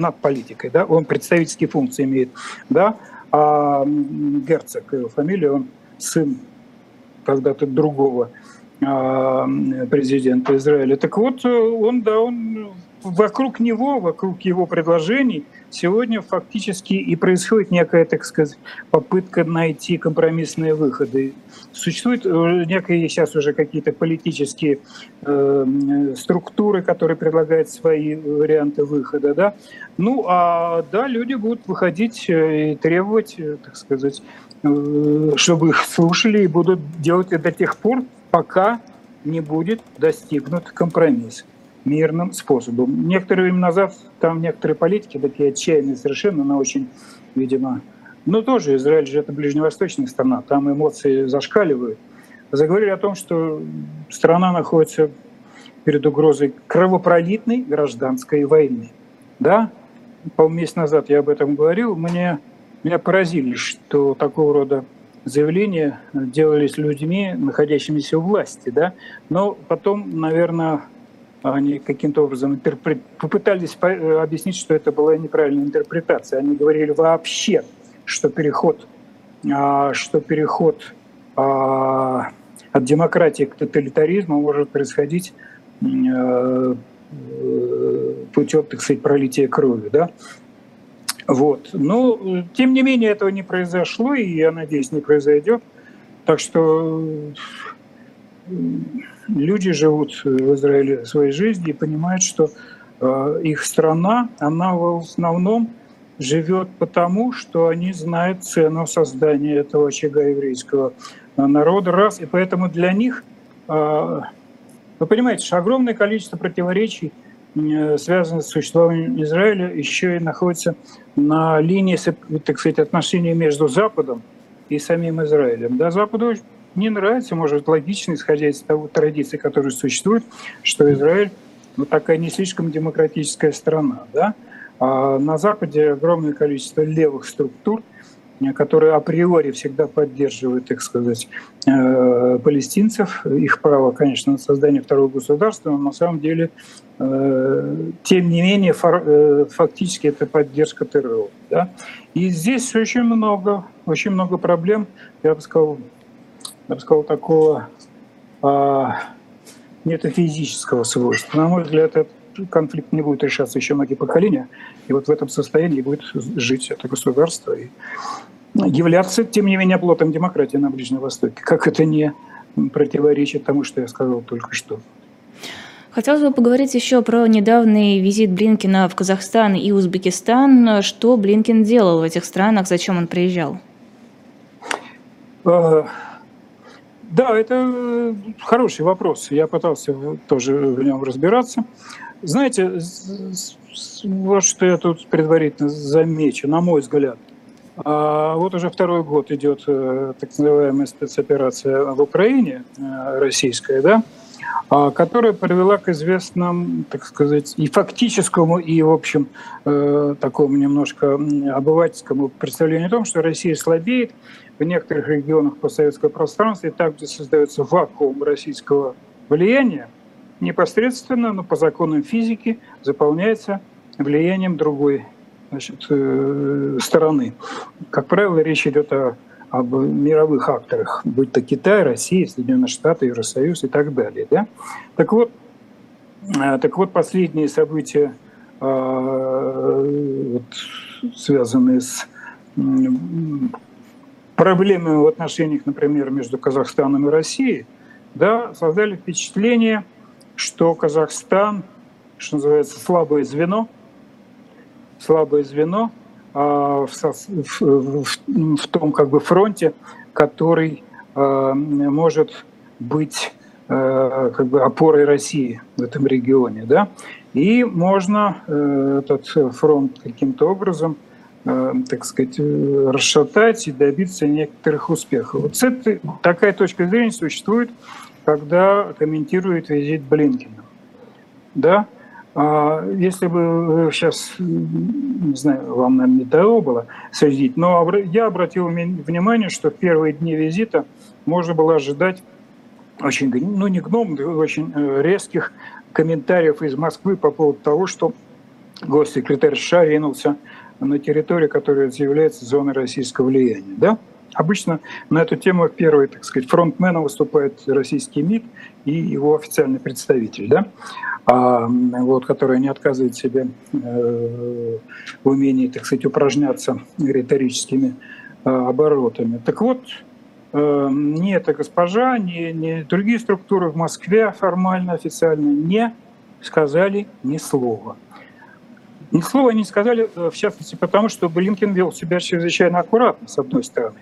над политикой, да, он представительские функции имеет, да, а Герцог, его фамилия, он сын когда-то другого а, президента Израиля. Так вот, он, да, он вокруг него, вокруг его предложений сегодня фактически и происходит некая, так сказать, попытка найти компромиссные выходы. Существуют э, некие сейчас уже какие-то политические э, структуры, которые предлагают свои варианты выхода, да. Ну, а да, люди будут выходить э, и требовать, э, так сказать, э, чтобы их слушали и будут делать это до тех пор, пока не будет достигнут компромисс мирным способом. Некоторое время назад там некоторые политики, такие отчаянные совершенно, но очень, видимо, ну тоже Израиль же это ближневосточная страна, там эмоции зашкаливают. Заговорили о том, что страна находится перед угрозой кровопролитной гражданской войны. Да, полмесяца назад я об этом говорил, мне, меня поразили, что такого рода заявления делались людьми, находящимися у власти, да, но потом, наверное, они каким-то образом интерпрет... попытались э, объяснить, что это была неправильная интерпретация. Они говорили вообще, что переход, а, что переход а, от демократии к тоталитаризму может происходить э, путем, так сказать, пролития крови. Да? Вот. Но, тем не менее, этого не произошло, и, я надеюсь, не произойдет. Так что люди живут в Израиле своей жизнью и понимают, что э, их страна, она в основном живет потому, что они знают цену создания этого очага еврейского народа, раз, и поэтому для них, э, вы понимаете, что огромное количество противоречий, э, связанных с существованием Израиля, еще и находится на линии, так сказать, отношений между Западом и самим Израилем. Да, Западу не нравится, может, логично, исходя из того традиции, которые существуют, что Израиль ну, такая не слишком демократическая страна. Да? А на Западе огромное количество левых структур, которые априори всегда поддерживают, так сказать, э, палестинцев, их право, конечно, на создание второго государства, но на самом деле, э, тем не менее, э, фактически это поддержка террора. Да? И здесь очень много, очень много проблем, я бы сказал, я бы сказал, такого а, метафизического свойства. На мой взгляд, этот конфликт не будет решаться еще многие поколения, и вот в этом состоянии будет жить это государство и являться, тем не менее, плотом демократии на Ближнем Востоке. Как это не противоречит тому, что я сказал только что. Хотелось бы поговорить еще про недавний визит Блинкина в Казахстан и Узбекистан. Что Блинкин делал в этих странах, зачем он приезжал? Да, это э, хороший вопрос. Я пытался тоже в нем разбираться. Знаете, вот что я тут предварительно замечу, на мой взгляд. А вот уже второй год идет э, так называемая спецоперация в Украине, э, российская, да, а, которая привела к известным, так сказать, и фактическому, и, в общем, такому немножко обывательскому представлению о том, что Россия слабеет, в некоторых регионах постсоветского пространства, и там, где создается вакуум российского влияния, непосредственно, но по законам физики заполняется влиянием другой значит, э, стороны. Как правило, речь идет о, об мировых акторах, будь то Китай, Россия, Соединенные Штаты, Евросоюз и так далее. Да? Так, вот, э, так вот, последние события вот, связанные с проблемами в отношениях, например, между Казахстаном и Россией, да, создали впечатление, что Казахстан, что называется, слабое звено, слабое звено а, в, в, в, в том как бы фронте, который а, может быть а, как бы опорой России в этом регионе, да, и можно э, этот фронт каким-то образом так сказать, э, расшатать и добиться некоторых успехов. Вот этой, такая точка зрения существует, когда комментирует визит Блинкина. Да? А если бы сейчас, не знаю, вам, наверное, не того было следить, но я обратил внимание, что первые дни визита можно было ожидать очень, ну не гном, очень э, резких комментариев из Москвы по поводу того, что госсекретарь США ринулся на территории, которая является зоной российского влияния. Да? Обычно на эту тему первый, так сказать, фронтменом выступает российский МИД и его официальный представитель, да? а, вот, который не отказывает себе э, в умении, так сказать, упражняться риторическими э, оборотами. Так вот, э, ни эта госпожа, ни, ни другие структуры в Москве формально, официально не сказали ни слова. Ни слова не сказали, э, в частности, потому что Блинкен вел себя чрезвычайно аккуратно, с одной стороны.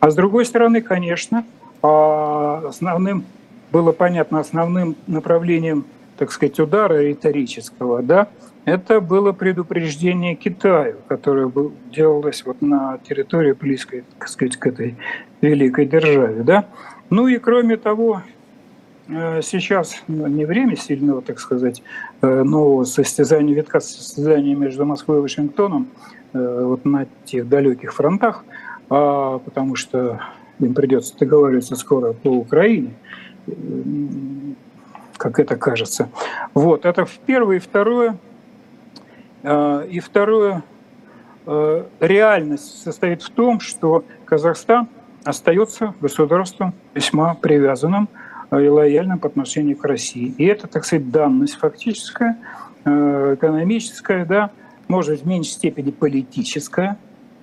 А с другой стороны, конечно, а, основным, было понятно, основным направлением, так сказать, удара риторического, да, это было предупреждение Китаю, которое делалось вот на территории близкой, так сказать, к этой великой державе, да. Ну и кроме того, Э, сейчас ну, не время сильного, так сказать, э, нового состязания, витка состязания между Москвой и Вашингтоном э, вот на тех далеких фронтах, а, потому что им придется договариваться скоро по Украине, как это кажется. Вот, это в первое. И второе, и второе, реальность состоит в том, что Казахстан остается государством весьма привязанным и лояльным по отношению к России. И это, так сказать, данность фактическая, э, экономическая, да, может в меньшей степени политическая,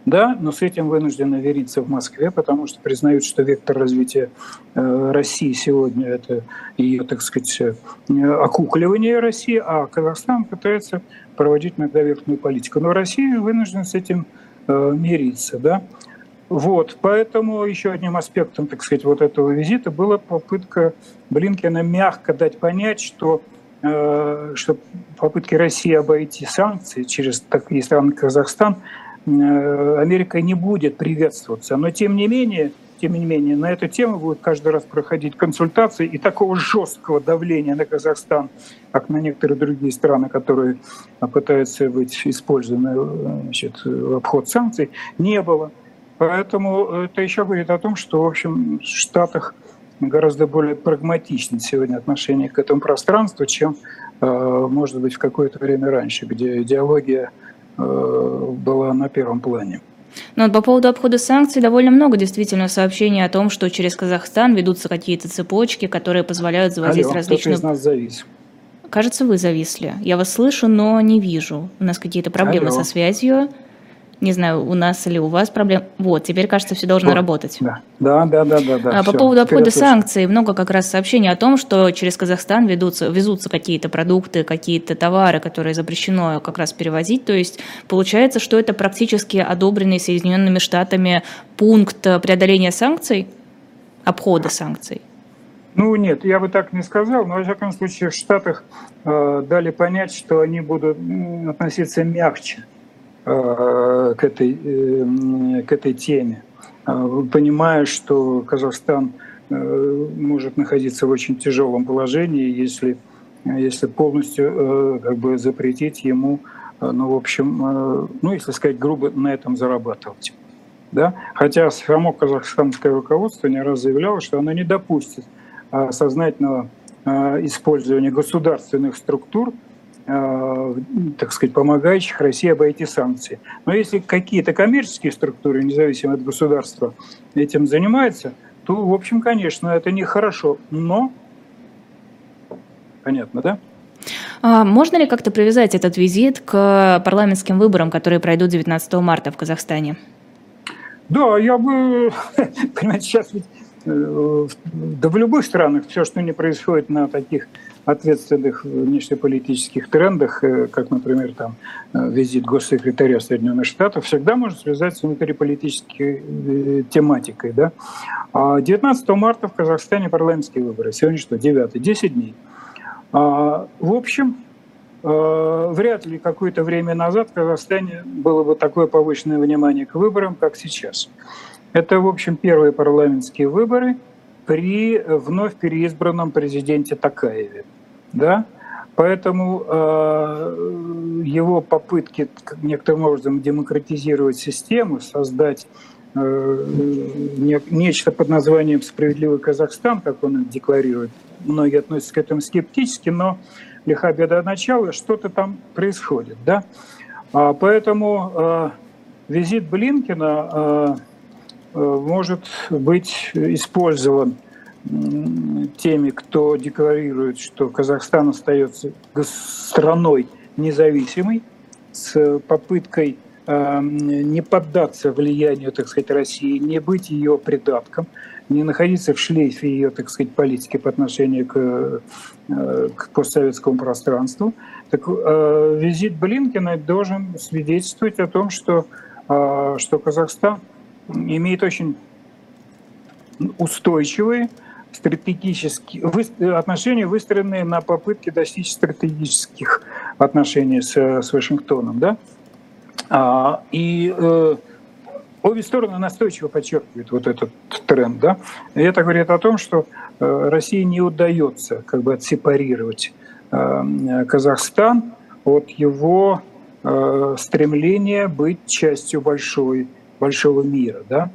да, но с этим вынуждены вериться в Москве, потому что признают, что вектор развития э, России сегодня – это ее, так сказать, э, окукливание России, а Казахстан пытается проводить многоверхную политику. Но Россия вынуждена с этим мириться. Да? Вот, поэтому еще одним аспектом, так сказать, вот этого визита была попытка Блинкина мягко дать понять, что, э, что попытки России обойти санкции через такие страны, Казахстан, э, Америка не будет приветствоваться. Но тем не менее, тем не менее, на эту тему будет каждый раз проходить консультации, и такого жесткого давления на Казахстан, как на некоторые другие страны, которые пытаются быть использованы э, значит, в обход санкций, не было. Поэтому это еще говорит о том, что, в общем, в Штатах гораздо более прагматичны сегодня отношение к этому пространству, чем, э, может быть, в какое-то время раньше, где идеология э, была на первом плане. Но ну, по поводу обхода санкций довольно много действительно сообщений о том, что через Казахстан ведутся какие-то цепочки, которые позволяют завозить Алло, различные... из нас завис. Кажется, вы зависли. Я вас слышу, но не вижу. У нас какие-то проблемы Алло. со связью. Не знаю, у нас или у вас проблем. Вот, теперь, кажется, все должно вот, работать. Да, да, да, да. да, да а по поводу обхода санкций, много как раз сообщений о том, что через Казахстан ведутся, везутся какие-то продукты, какие-то товары, которые запрещено как раз перевозить. То есть получается, что это практически одобренный Соединенными Штатами пункт преодоления санкций, обхода санкций. Ну нет, я бы так не сказал, но во всяком случае в Штатах э, дали понять, что они будут относиться мягче к этой, э, к этой теме, э, понимая, что Казахстан может находиться в очень тяжелом положении, если, если полностью как бы запретить ему, ну, в общем, ну, если сказать грубо, на этом зарабатывать. Да? Хотя само казахстанское руководство не раз заявляло, что оно не допустит сознательного использования государственных структур Э, так сказать, помогающих России обойти санкции. Но если какие-то коммерческие структуры, независимо от государства, этим занимаются, то, в общем, конечно, это нехорошо. Но, понятно, да? А можно ли как-то привязать этот визит к парламентским выборам, которые пройдут 19 марта в Казахстане? Да, я бы, понимаете, сейчас ведь э, да в любых странах все, что не происходит на таких ответственных внешнеполитических трендах, э, как, например, там, э, визит госсекретаря Соединенных Штатов, всегда можно связать с внутриполитической тематикой. Да? 19 а марта в Казахстане парламентские выборы. Сегодня что, 9 10 дней. А, в общем, Э, вряд ли какое-то время назад в Казахстане было бы такое повышенное внимание к выборам, как сейчас. Это, в общем, первые парламентские выборы при вновь переизбранном президенте Такаеве. Да? Поэтому э, его попытки некоторым образом демократизировать систему, создать э, не, нечто под названием «Справедливый Казахстан», как он декларирует, многие относятся к этому скептически, но лиха беда начала, что-то там происходит. Да? А, поэтому э, визит Блинкина э, э, может быть использован теми, кто декларирует, что Казахстан остается страной независимой, с попыткой не поддаться влиянию, так сказать, России, не быть ее придатком, не находиться в шлейфе ее, так сказать, политики по отношению к, э, к постсоветскому пространству. Так э, визит Блинкина должен свидетельствовать о том, что, э, что Казахстан имеет очень устойчивые стратегические отношения, выстроенные на попытке достичь стратегических отношений с, с Вашингтоном. Да? А, и Обе стороны настойчиво подчеркивают вот этот тренд. Да? И это говорит о том, что э, России не удается как бы отсепарировать э, Казахстан от его э, стремления быть частью большой, большого мира. Да?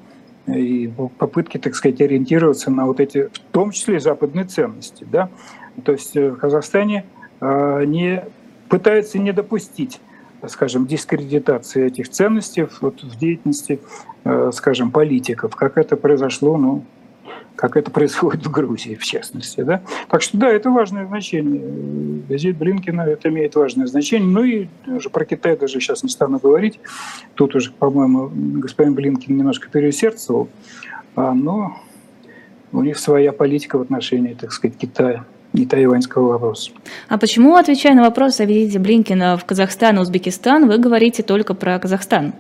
И попытки, так сказать, ориентироваться на вот эти, в том числе западные ценности. Да? То есть в Казахстане не пытается не допустить скажем, дискредитации этих ценностей вот, в деятельности, э, скажем, политиков, как это произошло, ну, как это происходит в Грузии, в частности. Да? Так что да, это важное значение. Визит Блинкина это имеет важное значение. Ну и уже про Китай даже сейчас не стану говорить. Тут уже, по-моему, господин Блинкин немножко переусердствовал. А, но у них своя политика в отношении, так сказать, Китая и тайваньского вопроса. А почему, отвечая на вопрос о визите Блинкина в Казахстан и Узбекистан, вы говорите только про Казахстан?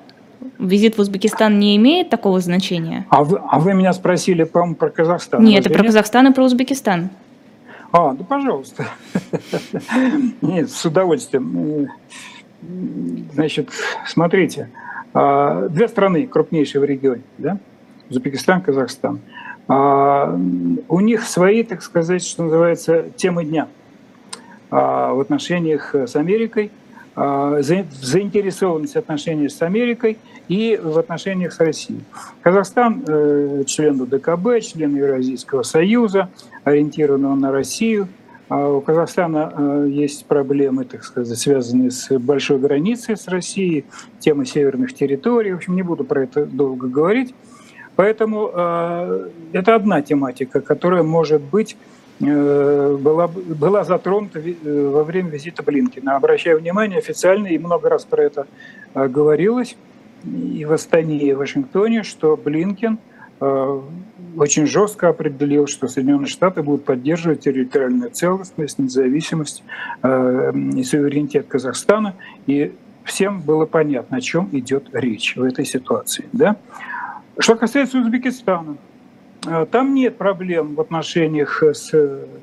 Визит в Узбекистан не имеет такого значения? А вы, а вы меня спросили, по про Казахстан. Нет, это про Казахстан и про Узбекистан. А, да пожалуйста. Нет, с удовольствием. Значит, смотрите, а, две страны крупнейшие в регионе, да? Узбекистан, Казахстан. А, у них свои, так сказать, что называется, темы дня а, в отношениях с Америкой, заинтересованность отношений с Америкой и в отношениях с Россией. Казахстан э, член ДКБ, член Евразийского союза, ориентированного на Россию. У Казахстана э, есть проблемы, так сказать, связанные с большой границей с Россией, темы северных территорий. В общем, не буду про это долго говорить. Поэтому э, это одна тематика, которая, может быть, э, была, была затронута э, во время визита Блинкина. Обращаю внимание, официально, и много раз про это э, говорилось, и в Астане, и в Вашингтоне, что Блинкин э, очень жестко определил, что Соединенные Штаты будут поддерживать территориальную целостность, независимость э, и суверенитет Казахстана. И всем было понятно, о чем идет речь в этой ситуации. Да? Что касается Узбекистана, э, там нет проблем в отношениях с,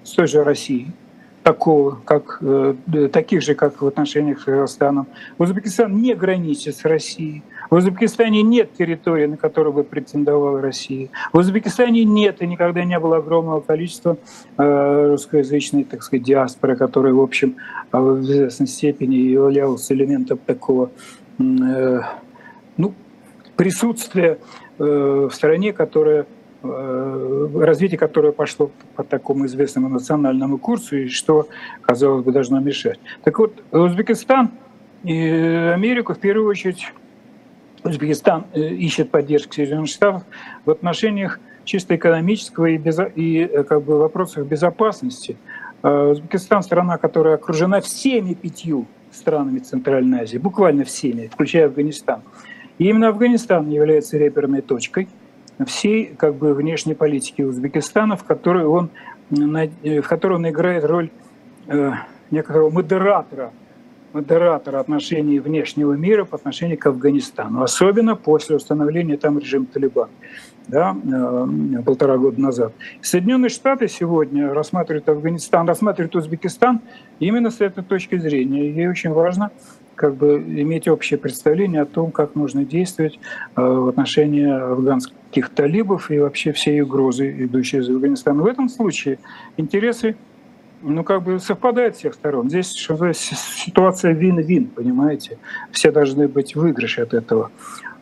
с той же Россией, такого, как, э, таких же, как в отношениях с Казахстаном. Узбекистан не граничит с Россией. В Узбекистане нет территории, на которую бы претендовала Россия. В Узбекистане нет и никогда не было огромного количества э, русскоязычной, так сказать, диаспоры, которая, в общем, в известной степени являлась элементом такого ну, присутствия Э, в стране, которая э, развитие которое пошло по такому известному национальному курсу, и что, казалось бы, должно мешать. Так вот, Узбекистан и Америку в первую очередь Узбекистан э, ищет поддержки Соединенных Штатов в отношениях чисто экономического и, безо... и как бы, вопросах безопасности Узбекистан – страна, которая окружена всеми пятью странами Центральной Азии, буквально всеми, включая Афганистан. И именно Афганистан является реперной точкой всей как бы, внешней политики Узбекистана, в которой он, в которой он играет роль э, некоторого модератора модератора отношений внешнего мира по отношению к Афганистану, особенно после установления там режима Талибан да, э, полтора года назад. Соединенные Штаты сегодня рассматривают Афганистан, рассматривают Узбекистан именно с этой точки зрения. И ей очень важно как бы иметь общее представление о том, как нужно действовать э, в отношении афганских талибов и вообще всей угрозы, идущей из Афганистана. В этом случае интересы ну, как бы совпадает с всех сторон. Здесь ситуация вин-вин, понимаете? Все должны быть выигрыши от этого.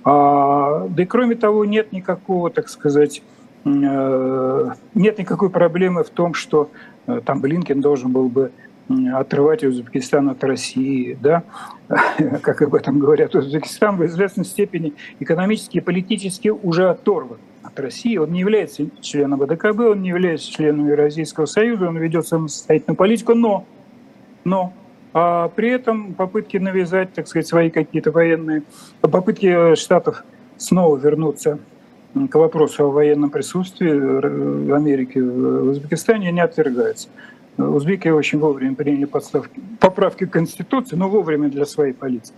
А, да и кроме того, нет никакого, так сказать, э, нет никакой проблемы в том, что э, там Блинкен должен был бы отрывать Узбекистан от России, да, как об этом говорят, Узбекистан в известной степени экономически и политически уже оторван от России. Он не является членом ВДКБ, он не является членом Евразийского союза, он ведет самостоятельную политику, но, но а при этом попытки навязать, так сказать, свои какие-то военные, попытки Штатов снова вернуться к вопросу о военном присутствии Америки в Узбекистане не отвергаются. Узбеки очень вовремя приняли подставки, поправки к Конституции, но вовремя для своей политики.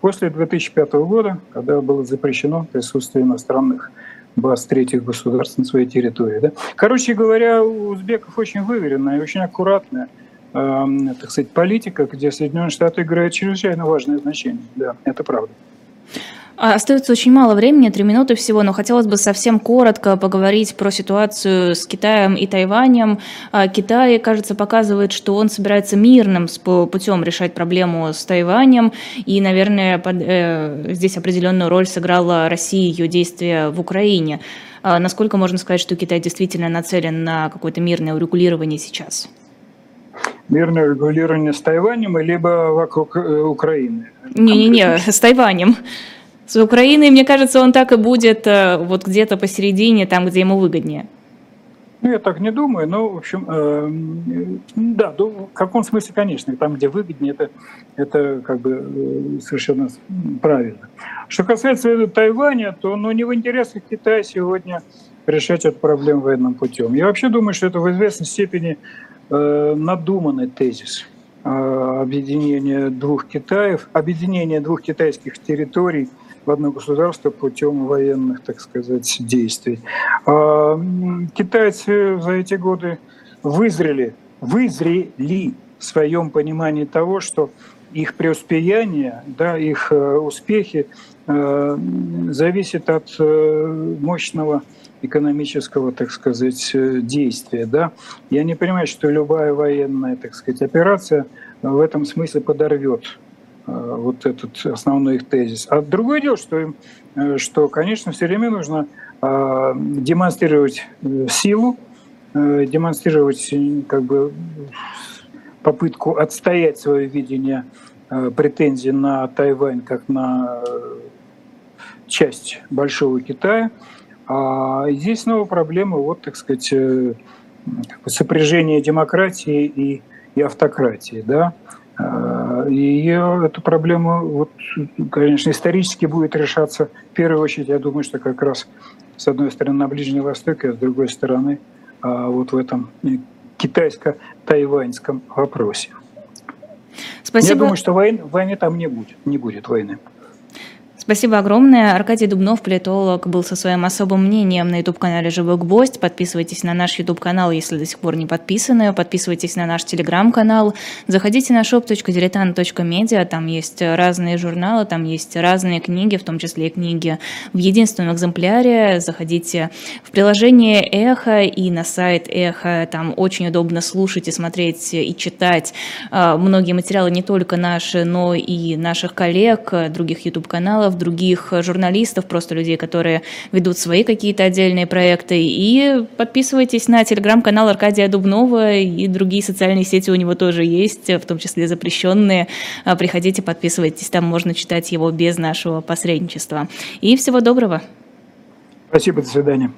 После 2005 года, когда было запрещено присутствие иностранных баз третьих государств на своей территории. Да? Короче говоря, у узбеков очень выверенная и очень аккуратная э, так сказать, политика, где Соединенные Штаты играют чрезвычайно важное значение. Да, это правда. А, остается очень мало времени, три минуты всего, но хотелось бы совсем коротко поговорить про ситуацию с Китаем и Тайванем. А, Китай, кажется, показывает, что он собирается мирным путем решать проблему с Тайванем, и, наверное, под, э, здесь определенную роль сыграла Россия и ее действия в Украине. А, насколько можно сказать, что Китай действительно нацелен на какое-то мирное урегулирование сейчас? Мирное урегулирование с Тайванем, либо вокруг э, Украины? Не-не-не, с Тайванем. С Украиной, мне кажется, он так и будет э, вот где-то посередине, там, где ему выгоднее. Ну, я так не думаю, но, в общем, э, да, в каком смысле, конечно, там, где выгоднее, это, это как бы э, совершенно правильно. Что касается Тайваня, то ну, не в интересах Китая сегодня решать эту проблему военным путем. Я вообще думаю, что это в известной степени э, надуманный тезис э, объединения двух Китаев, объединения двух китайских территорий – в одно государство путем военных, так сказать, действий. А китайцы за эти годы вызрели, вызрели в своем понимании того, что их преуспеяние, да, их э, успехи э, зависят от э, мощного экономического, так сказать, действия. Да? Я не понимаю, что любая военная, так сказать, операция в этом смысле подорвет вот этот основной их тезис. А другое дело, что, им, э, что конечно, все время нужно э, демонстрировать силу, демонстрировать как бы попытку отстоять свое видение претензий на Тайвань как на часть Большого Китая. А здесь снова проблема, вот, так сказать, сопряжение демократии и, и автократии. Да? А, и эту проблему, вот, конечно, исторически будет решаться в первую очередь, я думаю, что как раз с одной стороны на Ближнем Востоке, а с другой стороны а, вот в этом китайско-тайваньском вопросе. Спасибо. Я думаю, что войны, войны там не будет, не будет войны. Спасибо огромное. Аркадий Дубнов, политолог, был со своим особым мнением на YouTube-канале «Живой гвоздь». Подписывайтесь на наш YouTube-канал, если до сих пор не подписаны. Подписывайтесь на наш Telegram-канал. Заходите на shop.diletant.media. Там есть разные журналы, там есть разные книги, в том числе и книги в единственном экземпляре. Заходите в приложение «Эхо» и на сайт «Эхо». Там очень удобно слушать и смотреть и читать а, многие материалы не только наши, но и наших коллег, других YouTube-каналов других журналистов, просто людей, которые ведут свои какие-то отдельные проекты. И подписывайтесь на телеграм-канал Аркадия Дубнова и другие социальные сети у него тоже есть, в том числе запрещенные. А, приходите, подписывайтесь, там можно читать его без нашего посредничества. И всего доброго. Спасибо, до свидания.